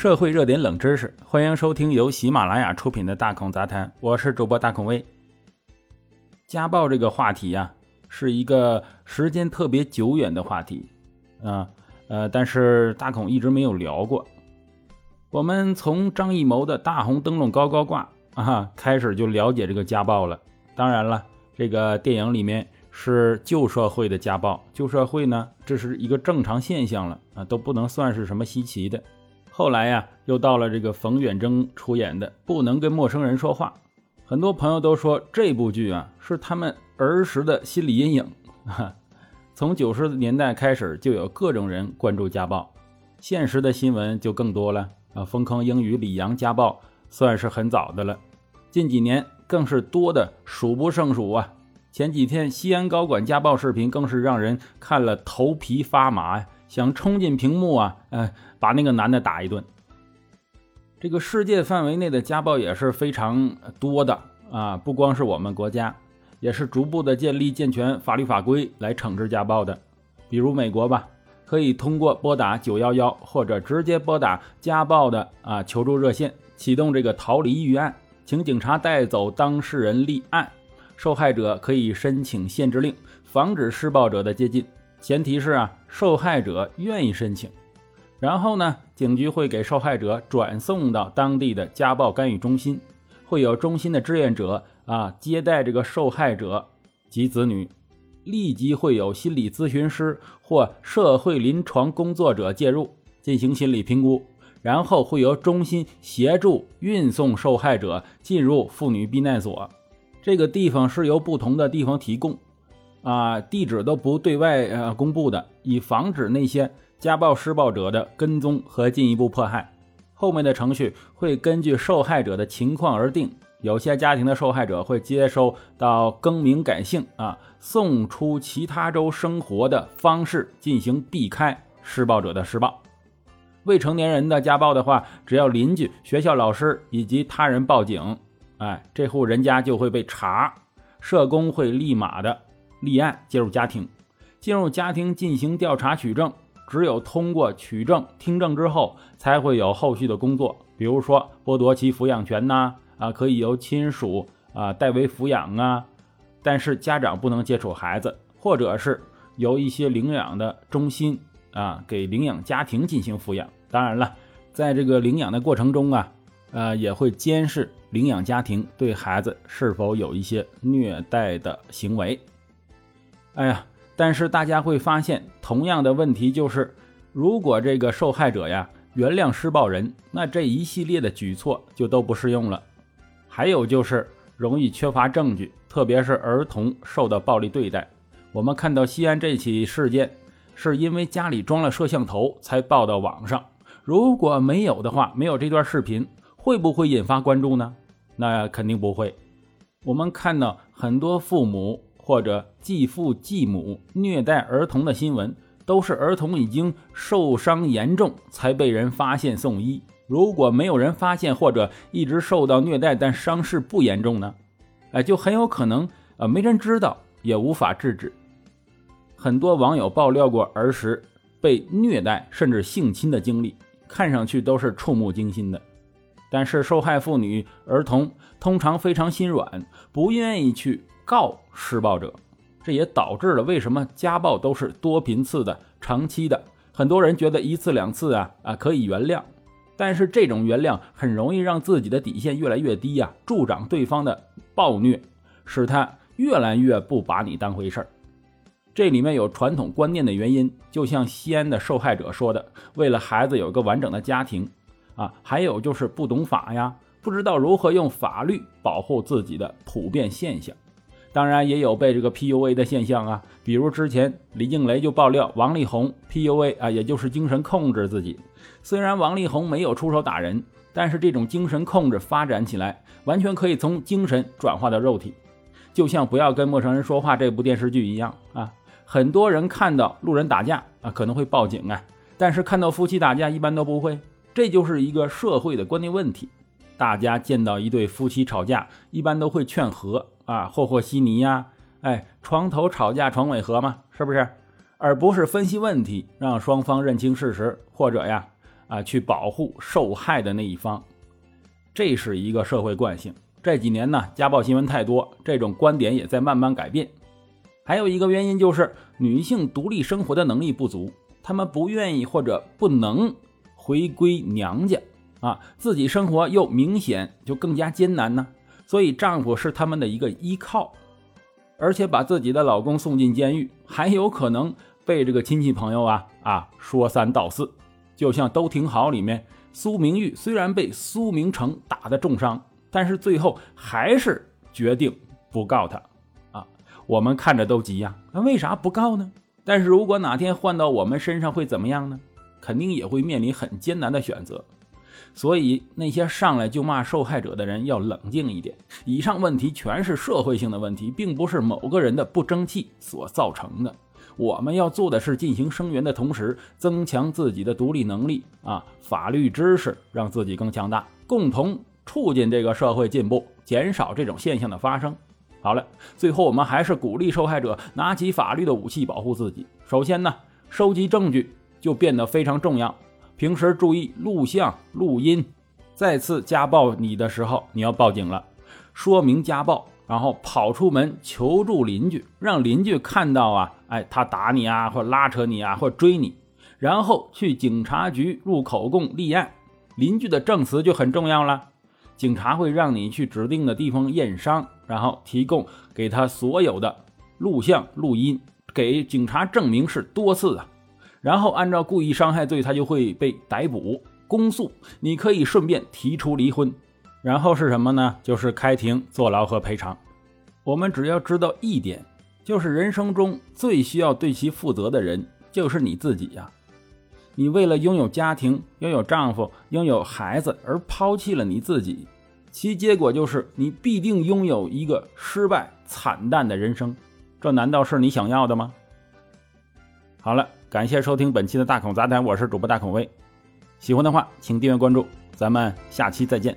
社会热点冷知识，欢迎收听由喜马拉雅出品的《大孔杂谈》，我是主播大孔威。家暴这个话题呀，是一个时间特别久远的话题啊，呃，但是大孔一直没有聊过。我们从张艺谋的大红灯笼高高挂啊开始就了解这个家暴了。当然了，这个电影里面是旧社会的家暴，旧社会呢，这是一个正常现象了啊，都不能算是什么稀奇的。后来呀，又到了这个冯远征出演的《不能跟陌生人说话》，很多朋友都说这部剧啊是他们儿时的心理阴影。从九十年代开始，就有各种人关注家暴，现实的新闻就更多了啊。丰坑英语李阳家暴算是很早的了，近几年更是多的数不胜数啊。前几天西安高管家暴视频更是让人看了头皮发麻呀。想冲进屏幕啊，呃，把那个男的打一顿。这个世界范围内的家暴也是非常多的啊，不光是我们国家，也是逐步的建立健全法律法规来惩治家暴的。比如美国吧，可以通过拨打九幺幺或者直接拨打家暴的啊求助热线，启动这个逃离预案，请警察带走当事人立案，受害者可以申请限制令，防止施暴者的接近。前提是啊，受害者愿意申请，然后呢，警局会给受害者转送到当地的家暴干预中心，会有中心的志愿者啊接待这个受害者及子女，立即会有心理咨询师或社会临床工作者介入进行心理评估，然后会由中心协助运送受害者进入妇女避难所，这个地方是由不同的地方提供。啊，地址都不对外呃公布的，以防止那些家暴施暴者的跟踪和进一步迫害。后面的程序会根据受害者的情况而定，有些家庭的受害者会接收到更名改姓啊，送出其他州生活的方式进行避开施暴者的施暴。未成年人的家暴的话，只要邻居、学校老师以及他人报警，哎，这户人家就会被查，社工会立马的。立案介入家庭，进入家庭进行调查取证，只有通过取证听证之后，才会有后续的工作，比如说剥夺其抚养权呐，啊，可以由亲属啊代为抚养啊，但是家长不能接触孩子，或者是由一些领养的中心啊给领养家庭进行抚养。当然了，在这个领养的过程中啊，呃，也会监视领养家庭对孩子是否有一些虐待的行为。哎呀，但是大家会发现，同样的问题就是，如果这个受害者呀原谅施暴人，那这一系列的举措就都不适用了。还有就是容易缺乏证据，特别是儿童受到暴力对待。我们看到西安这起事件，是因为家里装了摄像头才报到网上。如果没有的话，没有这段视频，会不会引发关注呢？那肯定不会。我们看到很多父母。或者继父继母虐待儿童的新闻，都是儿童已经受伤严重才被人发现送医。如果没有人发现，或者一直受到虐待但伤势不严重呢？哎，就很有可能啊，没人知道，也无法制止。很多网友爆料过儿时被虐待甚至性侵的经历，看上去都是触目惊心的。但是受害妇女、儿童通常非常心软，不愿意去。告施暴者，这也导致了为什么家暴都是多频次的、长期的。很多人觉得一次两次啊啊可以原谅，但是这种原谅很容易让自己的底线越来越低呀，助长对方的暴虐，使他越来越不把你当回事儿。这里面有传统观念的原因，就像西安的受害者说的，为了孩子有个完整的家庭啊，还有就是不懂法呀，不知道如何用法律保护自己的普遍现象。当然也有被这个 PUA 的现象啊，比如之前李静蕾就爆料王力宏 PUA 啊，也就是精神控制自己。虽然王力宏没有出手打人，但是这种精神控制发展起来，完全可以从精神转化到肉体。就像不要跟陌生人说话这部电视剧一样啊，很多人看到路人打架啊可能会报警啊，但是看到夫妻打架一般都不会，这就是一个社会的观念问题。大家见到一对夫妻吵架，一般都会劝和啊，和和稀泥呀，哎，床头吵架床尾和嘛，是不是？而不是分析问题，让双方认清事实，或者呀，啊去保护受害的那一方，这是一个社会惯性。这几年呢，家暴新闻太多，这种观点也在慢慢改变。还有一个原因就是女性独立生活的能力不足，她们不愿意或者不能回归娘家啊，自己生活又明显就更加艰难呢。所以丈夫是他们的一个依靠，而且把自己的老公送进监狱，还有可能被这个亲戚朋友啊啊说三道四。就像《都挺好》里面，苏明玉虽然被苏明成打的重伤。但是最后还是决定不告他，啊，我们看着都急呀，那为啥不告呢？但是如果哪天换到我们身上会怎么样呢？肯定也会面临很艰难的选择。所以那些上来就骂受害者的人要冷静一点。以上问题全是社会性的问题，并不是某个人的不争气所造成的。我们要做的是进行声援的同时，增强自己的独立能力啊，法律知识，让自己更强大，共同。促进这个社会进步，减少这种现象的发生。好了，最后我们还是鼓励受害者拿起法律的武器保护自己。首先呢，收集证据就变得非常重要。平时注意录像、录音。再次家暴你的时候，你要报警了，说明家暴，然后跑出门求助邻居，让邻居看到啊，哎，他打你啊，或拉扯你啊，或追你，然后去警察局录口供立案。邻居的证词就很重要了。警察会让你去指定的地方验伤，然后提供给他所有的录像、录音，给警察证明是多次的，然后按照故意伤害罪，他就会被逮捕、公诉。你可以顺便提出离婚，然后是什么呢？就是开庭、坐牢和赔偿。我们只要知道一点，就是人生中最需要对其负责的人就是你自己呀。你为了拥有家庭、拥有丈夫、拥有孩子而抛弃了你自己，其结果就是你必定拥有一个失败惨淡的人生。这难道是你想要的吗？好了，感谢收听本期的大孔杂谈，我是主播大孔威。喜欢的话，请订阅关注，咱们下期再见。